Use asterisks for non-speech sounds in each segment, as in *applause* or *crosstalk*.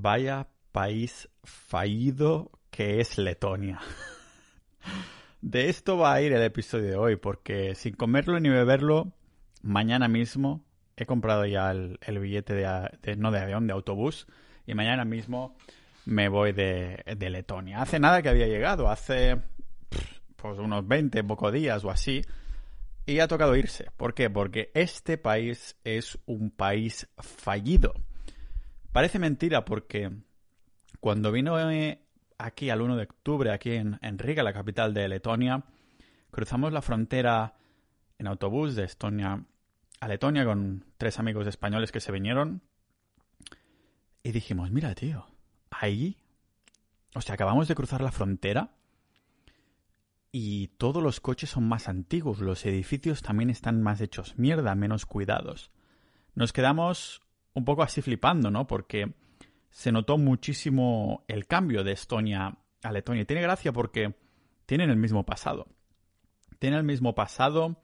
Vaya país fallido que es Letonia. *laughs* De esto va a ir el episodio de hoy, porque sin comerlo ni beberlo, mañana mismo he comprado ya el, billete de, no de avión, de autobús, y mañana mismo me voy de, de Letonia. Hace nada que había llegado, hace pues unos 20 pocos días o así, y ha tocado irse. ¿Por qué? Porque este país es un país fallido. Parece mentira porque cuando vino eh, aquí al 1 de octubre, aquí en, Riga, la capital de Letonia, cruzamos la frontera en autobús de Estonia a Letonia con tres amigos españoles que se vinieron y dijimos, mira tío, ahí, o sea, acabamos de cruzar la frontera y todos los coches son más antiguos, los edificios también están más hechos mierda, menos cuidados. Nos quedamos un poco así flipando, ¿no? Porque se notó muchísimo el cambio de Estonia a Letonia. Y tiene gracia porque tienen el mismo pasado. Tienen el mismo pasado,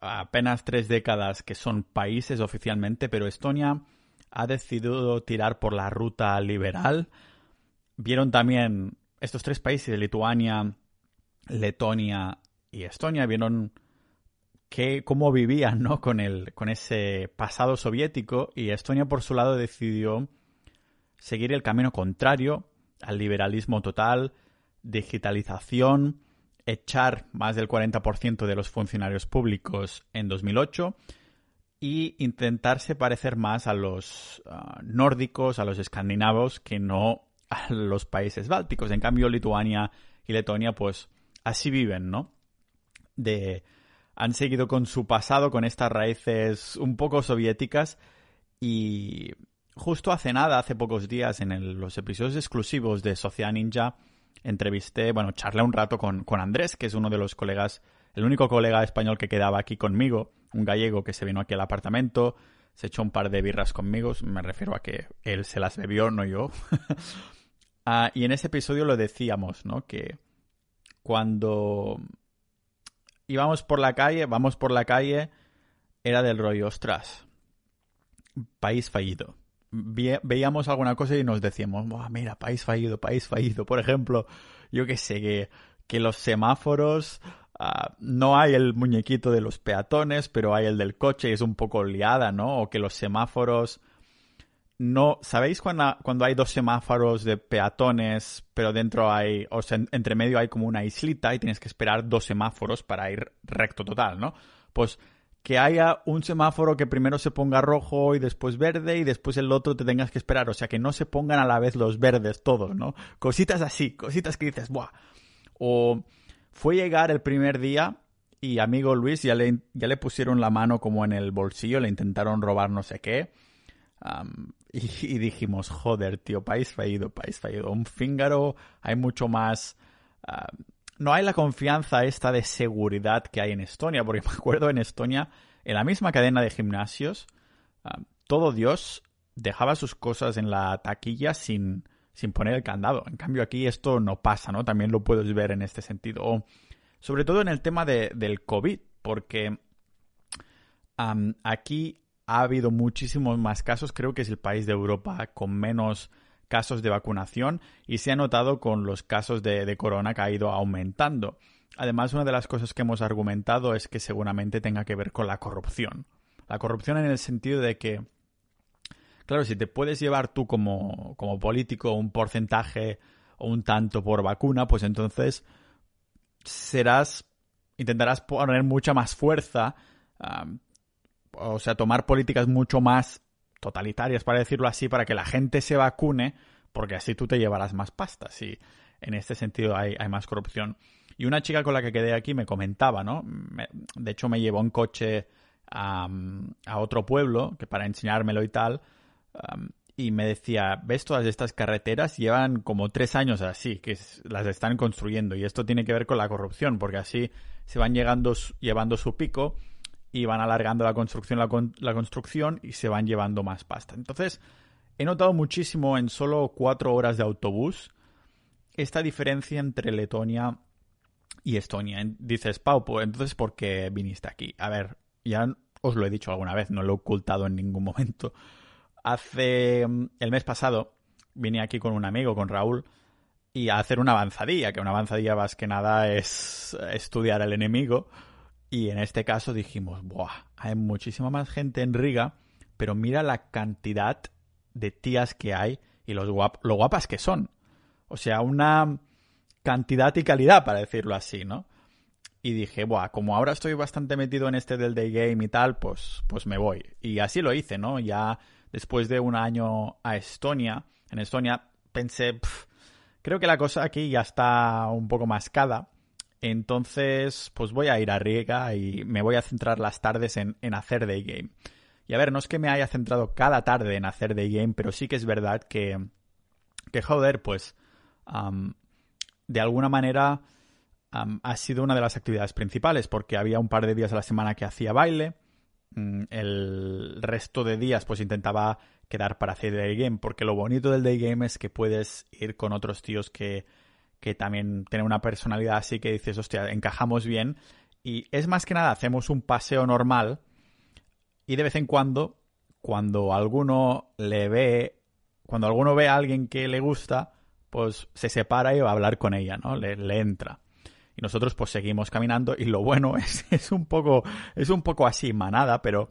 apenas tres décadas que son países oficialmente, pero Estonia ha decidido tirar por la ruta liberal. Vieron también estos tres países, Lituania, Letonia y Estonia, vieron que, cómo vivían ¿no? con, el, con ese pasado soviético y Estonia por su lado decidió seguir el camino contrario al liberalismo total, digitalización, echar más del 40% de los funcionarios públicos en 2008 y intentarse parecer más a los ah, nórdicos, a los escandinavos, que no a los países bálticos. En cambio, Lituania y Letonia, pues así viven, ¿no? De, han seguido con su pasado, con estas raíces un poco soviéticas y justo hace nada, hace pocos días, en los episodios exclusivos de Sociedad Ninja, entrevisté, bueno, charlé un rato con, con Andrés, que es uno de los colegas, el único colega español que quedaba aquí conmigo, un gallego que se vino aquí al apartamento, se echó un par de birras conmigo, me refiero a que él se las bebió, no yo. *laughs* Ah, y en ese episodio lo decíamos, ¿no? Que cuando íbamos por la calle, vamos por la calle, era del rollo, ostras, país fallido veíamos alguna cosa y nos decíamos, mira, país fallido, país fallido. Por ejemplo, yo que sé, que, que los semáforos, ah, no hay el muñequito de los peatones, pero hay el del coche y es un poco liada, ¿no? O que los semáforos no, ¿sabéis cuando, cuando hay dos semáforos de peatones, pero dentro hay, o sea, entre medio hay como una islita y tienes que esperar dos semáforos para ir recto total, ¿no? Pues que haya un semáforo que primero se ponga rojo y después verde y después el otro te tengas que esperar. O sea, que no se pongan a la vez los verdes todos, ¿no? Cositas así, cositas que dices, ¡buah! O fue llegar el primer día y amigo Luis ya le, ya le pusieron la mano como en el bolsillo, le intentaron robar no sé qué. Y, dijimos, joder, tío, país fallido, país fallido. Un fíngaro, hay mucho más no hay la confianza esta de seguridad que hay en Estonia, porque *laughs* me acuerdo en Estonia, en la misma cadena de gimnasios, ah, todo Dios dejaba sus cosas en la taquilla sin, sin poner el candado. En cambio aquí esto no pasa, ¿no? También lo puedes ver en este sentido. sobre todo en el tema de, del COVID, porque aquí ha habido muchísimos más casos. Creo que es el país de Europa con menos casos de vacunación y se ha notado con los casos de, corona que ha ido aumentando. Además, una de las cosas que hemos argumentado es que seguramente tenga que ver con la corrupción. La corrupción en el sentido de que, claro, si te puedes llevar tú como, como político un porcentaje o un tanto por vacuna, pues entonces serás, intentarás poner mucha más fuerza, o sea, tomar políticas mucho más totalitarias, para decirlo así, para que la gente se vacune, porque así tú te llevarás más pasta. Si en este sentido hay, más corrupción. Y una chica con la que quedé aquí me comentaba, ¿no? de hecho, me llevó en coche a, otro pueblo, que para enseñármelo y tal, y me decía, ves todas estas carreteras, llevan como tres años así, que las están construyendo, y esto tiene que ver con la corrupción, porque así se van llegando, llevando su pico y van alargando la construcción, la, construcción y se van llevando más pasta. Entonces, he notado muchísimo en solo cuatro horas de autobús esta diferencia entre Letonia y Estonia. Dices, Pau, pues entonces, ¿por qué viniste aquí? A ver, ya os lo he dicho alguna vez, no lo he ocultado en ningún *laughs* momento. Hace el mes pasado vine aquí con un amigo, con Raúl, y a hacer una avanzadilla, que una avanzadilla más que nada es estudiar al enemigo. Y en este caso dijimos, ¡buah! Hay muchísima más gente en Riga, pero mira la cantidad de tías que hay y los lo guapas que son. O sea, una cantidad y calidad, para decirlo así, ¿no? Y dije, Buah, como ahora estoy bastante metido en este del day game y tal, pues, pues me voy. Y así lo hice, ¿no? Ya después de un año a Estonia, en Estonia pensé, creo que la cosa aquí ya está un poco mascada. Entonces, pues voy a ir a Riega y me voy a centrar las tardes en, hacer day game. Y a ver, no es que me haya centrado cada tarde en hacer day game, pero sí que es verdad que, que joder, pues, de alguna manera ha sido una de las actividades principales, porque había un par de días a la semana que hacía baile, mm, el resto de días pues intentaba quedar para hacer day game, porque lo bonito del day game es que puedes ir con otros tíos que, que también tienen una personalidad así que dices, hostia, encajamos bien, y es más que nada, hacemos un paseo normal, y de vez en cuando, cuando alguno le ve, cuando alguno ve a alguien que le gusta, pues se separa y va a hablar con ella, ¿no? Le, le entra y nosotros pues seguimos caminando y lo bueno *laughs* es, es un poco es un poco así manada pero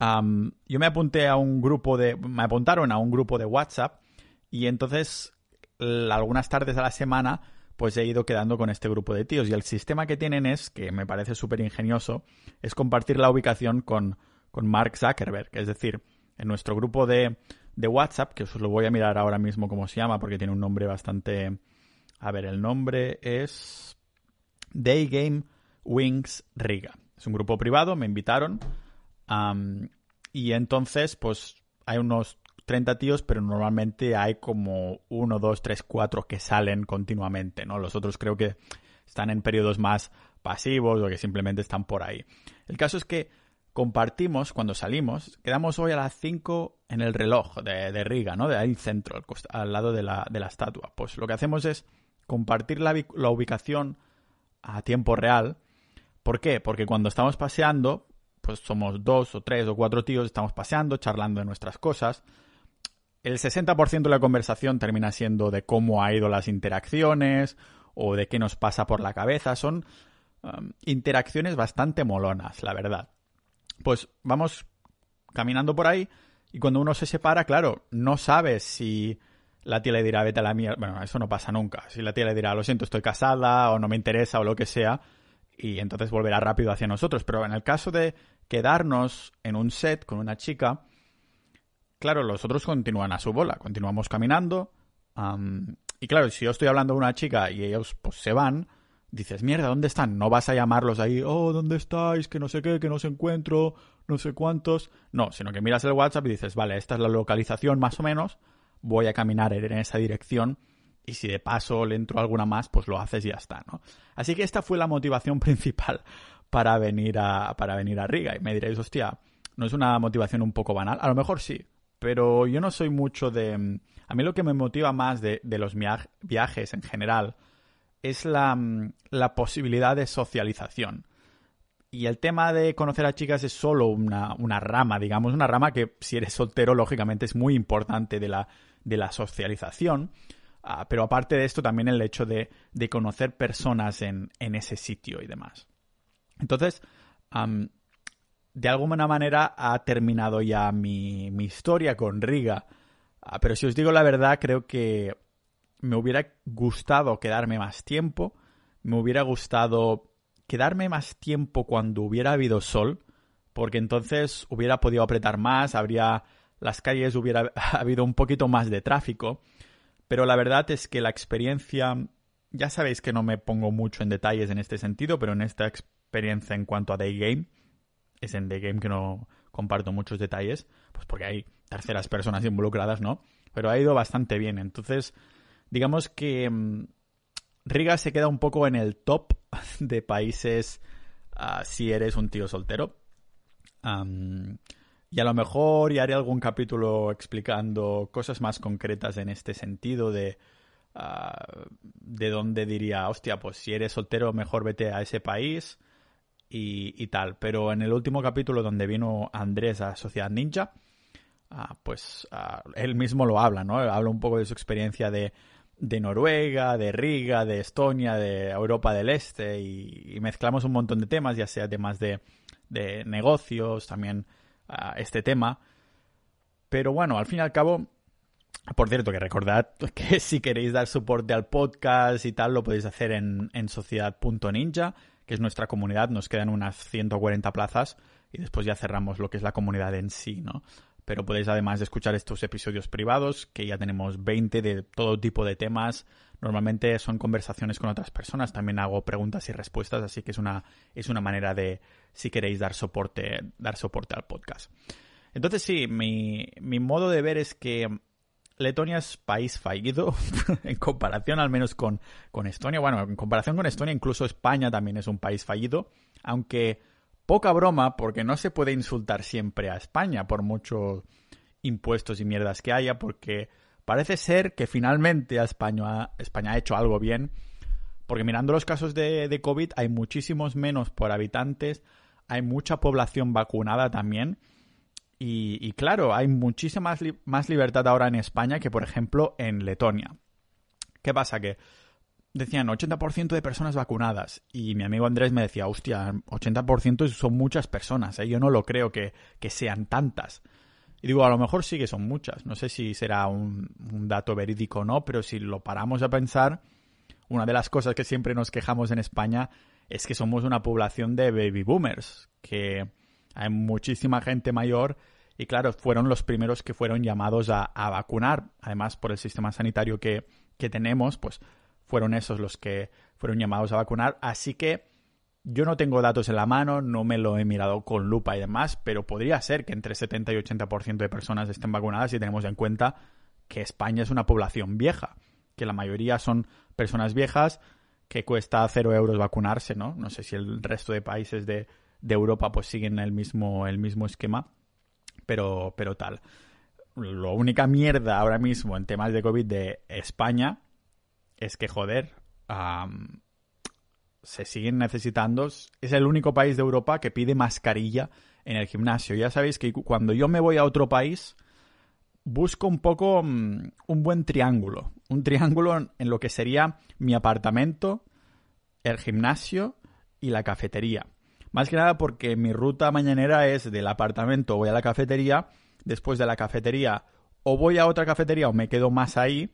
yo me apunté a un grupo de me apuntaron a un grupo de WhatsApp y entonces algunas tardes a la semana pues he ido quedando con este grupo de tíos y el sistema que tienen es que me parece súper ingenioso es compartir la ubicación con, con Mark Zuckerberg es decir en nuestro grupo de, de WhatsApp que os lo voy a mirar ahora mismo cómo se llama porque tiene un nombre bastante a ver el nombre es Day Game Wings Riga. Es un grupo privado, me invitaron. y entonces, pues hay unos 30 tíos, pero normalmente hay como uno, dos, tres, cuatro que salen continuamente, ¿no? Los otros creo que están en periodos más pasivos o que simplemente están por ahí. El caso es que compartimos cuando salimos, quedamos hoy a las 5 en el reloj de, Riga, ¿no? De ahí centro, al, lado de la, de la, estatua. Pues lo que hacemos es compartir la, la ubicación a tiempo real. ¿Por qué? Porque cuando estamos paseando, pues somos dos o tres o cuatro tíos, estamos paseando, charlando de nuestras cosas. El 60% de la conversación termina siendo de cómo ha ido las interacciones o de qué nos pasa por la cabeza. Son um, interacciones bastante molonas, la verdad. Pues vamos caminando por ahí y cuando uno se separa, claro, no sabes si la tía le dirá, vete a la mierda. Bueno, eso no pasa nunca. Si la tía le dirá, lo siento, estoy casada o no me interesa o lo que sea, y entonces volverá rápido hacia nosotros. Pero en el caso de quedarnos en un set con una chica, claro, los otros continúan a su bola, continuamos caminando. y claro, si yo estoy hablando de una chica y ellos pues se van, dices, mierda, ¿dónde están? No vas a llamarlos ahí, oh, ¿dónde estáis? Que no sé qué, que no os encuentro, no sé cuántos. No, sino que miras el WhatsApp y dices, vale, esta es la localización más o menos voy a caminar en esa dirección y si de paso le entro alguna más, pues lo haces y ya está, ¿no? Así que esta fue la motivación *laughs* principal para venir a, para venir a Riga. Y me diréis, hostia, ¿no es una motivación un poco banal? A lo mejor sí, pero yo no soy mucho de... A mí lo que me motiva más de, los viajes en general es la, la, posibilidad de socialización. Y el tema de conocer a chicas es solo una, una rama, digamos, una rama que si eres soltero, lógicamente es muy importante de la, de la socialización. Ah, pero aparte de esto, también el hecho de, conocer personas en, ese sitio y demás. Entonces, de alguna manera ha terminado ya mi, historia con Riga. Ah, pero si os digo la verdad, creo que me hubiera gustado quedarme más tiempo. Me hubiera gustado quedarme más tiempo cuando hubiera habido sol. Porque entonces hubiera podido apretar más, habría las calles hubiera *laughs* habido un poquito más de tráfico, pero la verdad es que la experiencia, ya sabéis que no me pongo mucho en detalles en este sentido, pero en esta experiencia en cuanto a Day Game, es en Day Game que no comparto muchos detalles, pues porque hay terceras personas involucradas, ¿no? Pero ha ido bastante bien, entonces digamos que mm, Riga se queda un poco en el top *laughs* de países ah, si eres un tío soltero. Y a lo mejor ya haré algún capítulo explicando cosas más concretas en este sentido de, ah, de dónde diría, hostia, pues si eres soltero mejor vete a ese país y, tal. Pero en el último capítulo donde vino Andrés a Sociedad Ninja, ah, pues ah, él mismo lo habla, ¿no? Habla un poco de su experiencia de, de Noruega, de Riga, de Estonia, de Europa del Este y, mezclamos un montón de temas, ya sea temas de, de negocios, también este tema. Pero bueno, al fin y al cabo, por cierto, que recordad *laughs* que si queréis dar soporte al podcast y tal, lo podéis hacer en, en sociedad.ninja, que es nuestra comunidad. Nos quedan unas 140 plazas y después ya cerramos lo que es la comunidad en sí, ¿no? Pero podéis además escuchar estos episodios privados, que ya tenemos 20 de todo tipo de temas. Normalmente son conversaciones con otras personas, también hago preguntas y respuestas, así que es una, es una manera de, si queréis dar soporte, dar soporte al podcast. Entonces sí, mi, mi modo de ver es que Letonia es país fallido *laughs* en comparación al menos con, con Estonia. Bueno, en comparación con Estonia, incluso España también es un país fallido, aunque poca broma, porque no se puede insultar siempre a España por muchos impuestos y mierdas que haya, porque parece ser que finalmente a España, España ha hecho algo bien, porque mirando los casos de, de COVID hay muchísimos menos por habitantes, hay mucha población vacunada también, y, claro, hay muchísima más, libertad ahora en España que, por ejemplo, en Letonia. ¿Qué pasa? Que decían 80% de personas vacunadas. Y mi amigo Andrés me decía, hostia, 80% son muchas personas. ¿eh? Yo no lo creo que, sean tantas. Y digo, a lo mejor sí que son muchas. No sé si será un, un dato verídico o no, pero si lo paramos a pensar, una de las cosas que siempre nos quejamos en España es que somos una población de baby boomers, que hay muchísima gente mayor y claro, fueron los primeros que fueron llamados a, vacunar. Además, por el sistema sanitario que, que tenemos, pues fueron esos los que fueron llamados a vacunar. Así que yo no tengo datos en la mano, no me lo he mirado con lupa y demás, pero podría ser que entre 70 y 80% de personas estén vacunadas si tenemos en cuenta que España es una población vieja, que la mayoría son personas viejas, que cuesta cero euros vacunarse, ¿no? No sé si el resto de países de, de Europa pues siguen el mismo, el mismo esquema, pero, pero tal. La única mierda ahora mismo en temas de COVID de España es que, joder, se siguen necesitando. Es el único país de Europa que pide mascarilla en el gimnasio. Ya sabéis que cuando yo me voy a otro país, busco un poco mm, un buen triángulo. Un triángulo en lo que sería mi apartamento, el gimnasio y la cafetería. Más que nada porque mi ruta mañanera es del apartamento, voy a la cafetería, después de la cafetería o voy a otra cafetería o me quedo más ahí,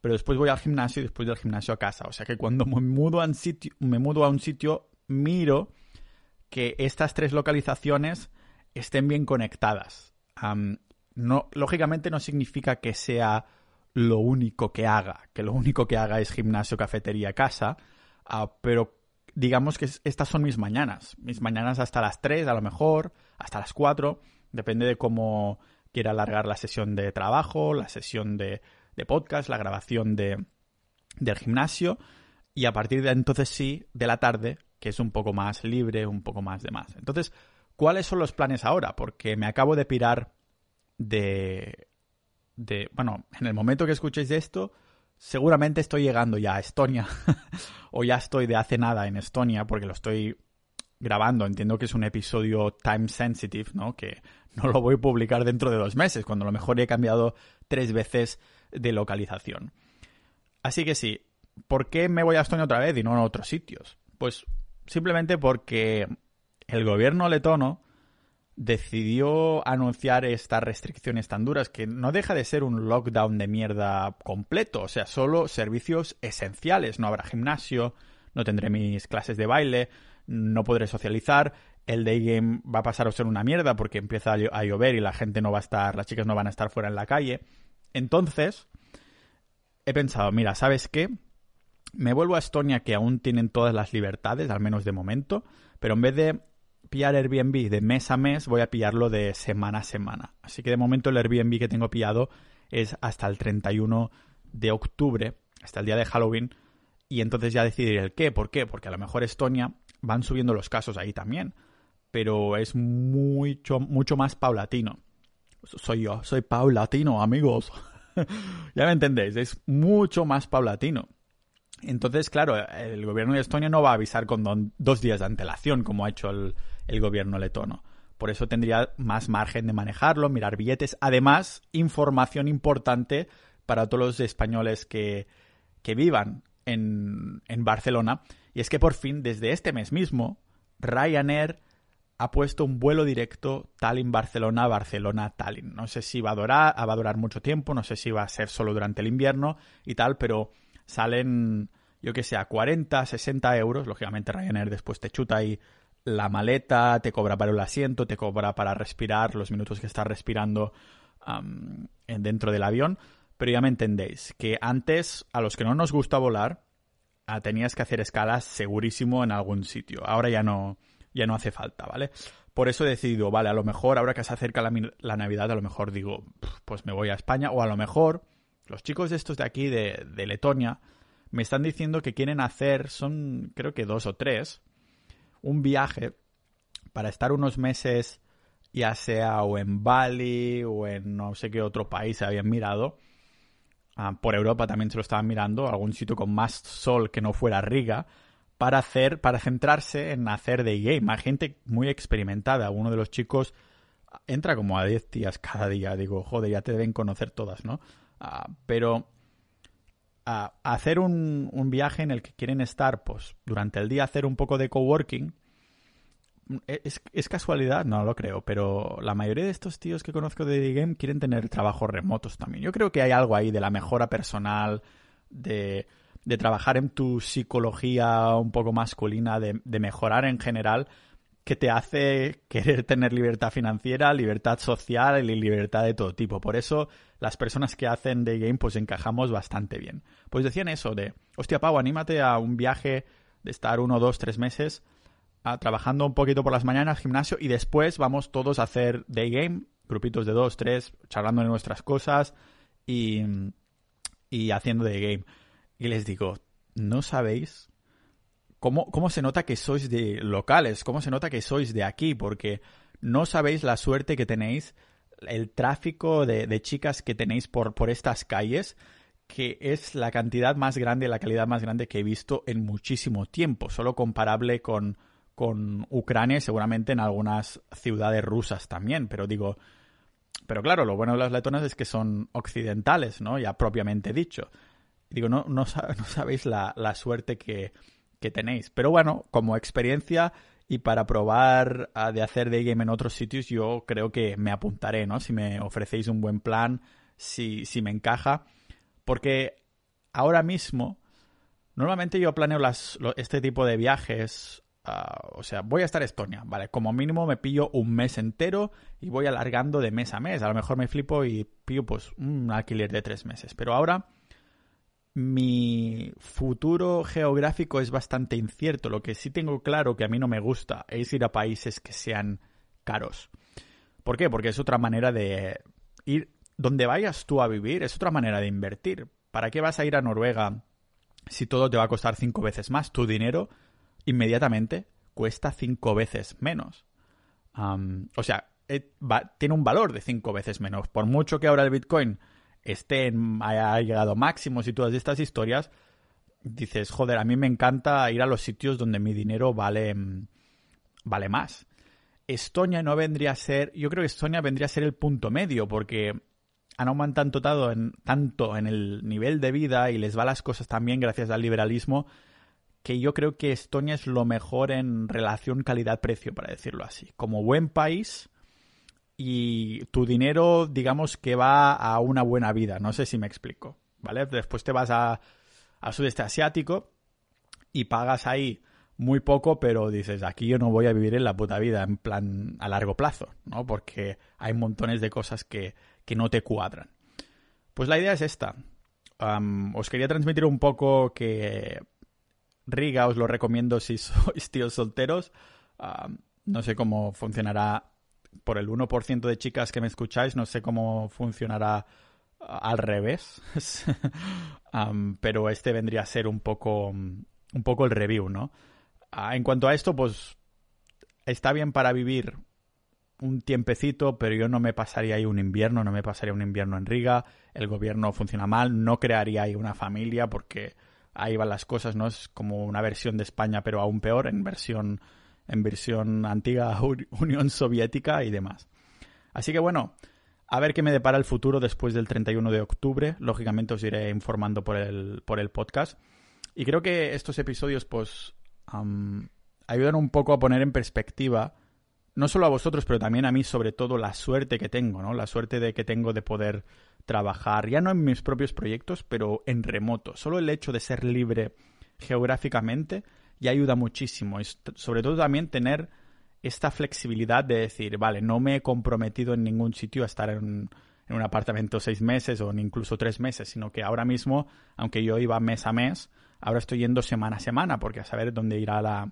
pero después voy al gimnasio y después del gimnasio a casa. O sea que cuando me mudo a un sitio, me mudo a un sitio miro que estas tres localizaciones estén bien conectadas. no, lógicamente no significa que sea lo único que haga, que lo único que haga es gimnasio, cafetería, casa, uh, pero digamos que estas son mis mañanas. Mis mañanas hasta las 3, a lo mejor, hasta las 4, depende de cómo quiera alargar la sesión de trabajo, la sesión de, podcast, la grabación de, del gimnasio. Y a partir de entonces sí, de la tarde, que es un poco más libre, un poco más de más. Entonces, ¿cuáles son los planes ahora? Porque me acabo de pirar de... de bueno, en el momento que escuchéis esto, seguramente estoy llegando ya a Estonia *laughs* o ya estoy de hace nada en Estonia porque lo estoy grabando. Entiendo que es un episodio time sensitive, ¿no? Que no lo voy a publicar dentro de dos meses, cuando a lo mejor he cambiado tres veces de localización. Así que sí, ¿por qué me voy a Estonia otra vez y no a otros sitios? Pues simplemente porque el gobierno letono decidió anunciar estas restricciones tan duras que no deja de ser un lockdown de mierda completo, o sea, solo servicios esenciales, no habrá gimnasio, no tendré mis clases de baile, no podré socializar, el day game va a pasar a ser una mierda porque empieza a llover y la gente no va a estar, las chicas no van a estar fuera en la calle. Entonces, he pensado, mira, ¿sabes qué? Me vuelvo a Estonia que aún tienen todas las libertades, al menos de momento, pero en vez de pillar Airbnb de mes a mes, voy a pillarlo de semana a semana. Así que de momento el Airbnb que tengo pillado es hasta el 31 de octubre, hasta el día de Halloween, y entonces ya decidiré el qué. ¿Por qué? Porque a lo mejor Estonia van subiendo los casos ahí también, pero es mucho, mucho más paulatino. Soy yo, soy paulatino, amigos. *laughs* ya me entendéis, es mucho más paulatino. Entonces, claro, el gobierno de Estonia no va a avisar con dos días de antelación como ha hecho el, gobierno letono. por eso tendría más margen de manejarlo, mirar billetes. Además, información importante para todos los españoles que, que vivan en, en Barcelona. Y es que por fin, desde este mes mismo, Ryanair ha puesto un vuelo directo Tallinn-Barcelona, Barcelona-Tallinn. No sé si va a, durar, va a durar mucho tiempo, no sé si va a ser solo durante el invierno y tal, pero salen, yo que sé, a 40, 60 euros. Lógicamente Ryanair después te chuta ahí la maleta, te cobra para el asiento, te cobra para respirar los minutos que estás respirando dentro del avión. Pero ya me entendéis, que antes a los que no nos gusta volar, ah, tenías que hacer escalas segurísimo en algún sitio. Ahora ya no, ya no hace falta, ¿vale? Por eso he decidido, vale, a lo mejor ahora que se acerca la, Navidad, a lo mejor digo, pues me voy a España, o a lo mejor los chicos de estos de aquí, de, de Letonia, me están diciendo que quieren hacer, son creo que dos o tres, un viaje para estar unos meses, ya sea o en Bali o en no sé qué otro país se habían mirado. Ah, por Europa también se lo estaban mirando, algún sitio con más sol que no fuera Riga, para hacer, para centrarse en hacer de game. Hay gente muy experimentada. Uno de los chicos entra como a 10 días cada día. Digo, joder, ya te deben conocer todas, ¿no? Ah, pero a hacer un, viaje en el que quieren estar, pues durante el día hacer un poco de coworking. ¿Es, ¿Es, casualidad? No lo creo, pero la mayoría de estos tíos que conozco de The Game quieren tener trabajos remotos también. Yo creo que hay algo ahí de la mejora personal, de, de trabajar en tu psicología un poco masculina, de, de mejorar en general, que te hace querer tener libertad financiera, libertad social y libertad de todo tipo. Por eso las personas que hacen de game pues encajamos bastante bien. Pues decían eso de, hostia Pau, anímate a un viaje de estar uno, dos, tres meses a, trabajando un poquito por las mañanas, gimnasio y después vamos todos a hacer day game, grupitos de dos, tres, charlando de nuestras cosas y, y haciendo day game. Y les digo, ¿no sabéis cómo, cómo se nota que sois de locales? ¿Cómo se nota que sois de aquí? Porque no sabéis la suerte que tenéis el tráfico de, chicas que tenéis por, por estas calles, que es la cantidad más grande, la calidad más grande que he visto en muchísimo tiempo, solo comparable con, con Ucrania y seguramente en algunas ciudades rusas también, pero digo, pero claro, lo bueno de las letonas es que son occidentales, ¿no? Ya propiamente dicho. Digo, no, no, sabéis la, la suerte que, que tenéis. Pero bueno, como experiencia y para probar de hacer de game en otros sitios yo creo que me apuntaré, ¿no? Si me ofrecéis un buen plan, si, si me encaja. Porque ahora mismo, normalmente yo planeo este tipo de viajes ah, o sea, voy a estar en Estonia, ¿vale? Como mínimo me pillo un mes entero y voy alargando de mes a mes. A lo mejor me flipo y pillo pues un alquiler de tres meses. Pero ahora mi futuro geográfico es bastante incierto. Lo que sí tengo claro que a mí no me gusta es ir a países que sean caros. ¿Por qué? Porque es otra manera de ir donde vayas tú a vivir, es otra manera de invertir. ¿Para qué vas a ir a Noruega si todo te va a costar cinco veces más? Tu dinero inmediatamente cuesta cinco veces menos. o sea, eh, tiene un valor de cinco veces menos. Por mucho que ahora el Bitcoin estén, haya llegado máximos y todas estas historias, dices, joder, a mí me encanta ir a los sitios donde mi dinero vale, vale más. Estonia no vendría a ser, yo creo que Estonia vendría a ser el punto medio, porque han aumentado en, tanto en el nivel de vida y les va las cosas también gracias al liberalismo, que yo creo que Estonia es lo mejor en relación calidad-precio, para decirlo así. Como buen país, y tu dinero, digamos que va a una buena vida. No sé si me explico, ¿vale? Después te vas a, sudeste asiático y pagas ahí muy poco, pero dices, aquí yo no voy a vivir en la puta vida, en plan a largo plazo, ¿no? Porque hay montones de cosas que, que no te cuadran. Pues la idea es esta. os quería transmitir un poco que Riga os lo recomiendo si *laughs* sois tíos solteros. no sé cómo funcionará por el 1% de chicas que me escucháis, no sé cómo funcionará al revés. *laughs* pero este vendría a ser un poco, un poco el review, ¿no? Ah, en cuanto a esto, pues está bien para vivir un tiempecito, pero yo no me pasaría ahí un invierno, no me pasaría un invierno en Riga, el gobierno funciona mal, no crearía ahí una familia porque ahí van las cosas, ¿no? Es como una versión de España, pero aún peor, en versión en versión antigua *laughs* Unión Soviética y demás. Así que bueno, a ver qué me depara el futuro después del 31 de octubre. Lógicamente os iré informando por el, por el podcast. Y creo que estos episodios pues ayudan un poco a poner en perspectiva, no solo a vosotros, pero también a mí sobre todo la suerte que tengo, ¿no? La suerte de que tengo de poder trabajar, ya no en mis propios proyectos, pero en remoto. Solo el hecho de ser libre geográficamente ya ayuda muchísimo. Y sobre todo también tener esta flexibilidad de decir, vale, no me he comprometido en ningún sitio a estar en, en un apartamento seis meses o incluso tres meses, sino que ahora mismo, aunque yo iba mes a mes, ahora estoy yendo semana a semana, porque a saber dónde irá la...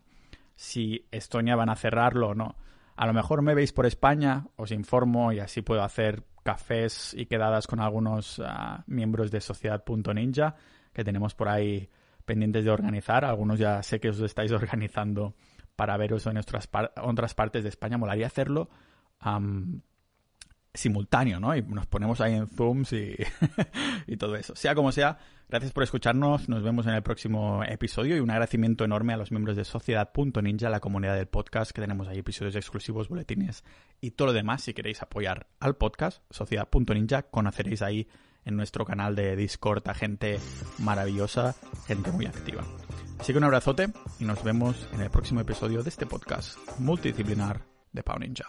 si Estonia van a cerrarlo o no. A lo mejor me veis por España, os informo y así puedo hacer cafés y quedadas con algunos ah, miembros de Sociedad.ninja que tenemos por ahí pendientes de organizar. Algunos ya sé que os estáis *laughs* organizando para veros en otras, otras partes de España. Molaría hacerlo simultáneo, ¿no? Y nos ponemos ahí en Zooms y, *laughs* y, todo eso. Sea como sea, gracias por escucharnos. Nos vemos en el próximo episodio y un agradecimiento enorme a los miembros de Sociedad.ninja, la comunidad del podcast, que tenemos ahí episodios exclusivos, boletines y todo lo demás. Si queréis apoyar al podcast, Sociedad.ninja, conoceréis ahí en nuestro canal de Discord a gente maravillosa, gente muy activa. Así que un abrazote y nos vemos en el próximo episodio de este podcast multidisciplinar de Pau Ninja.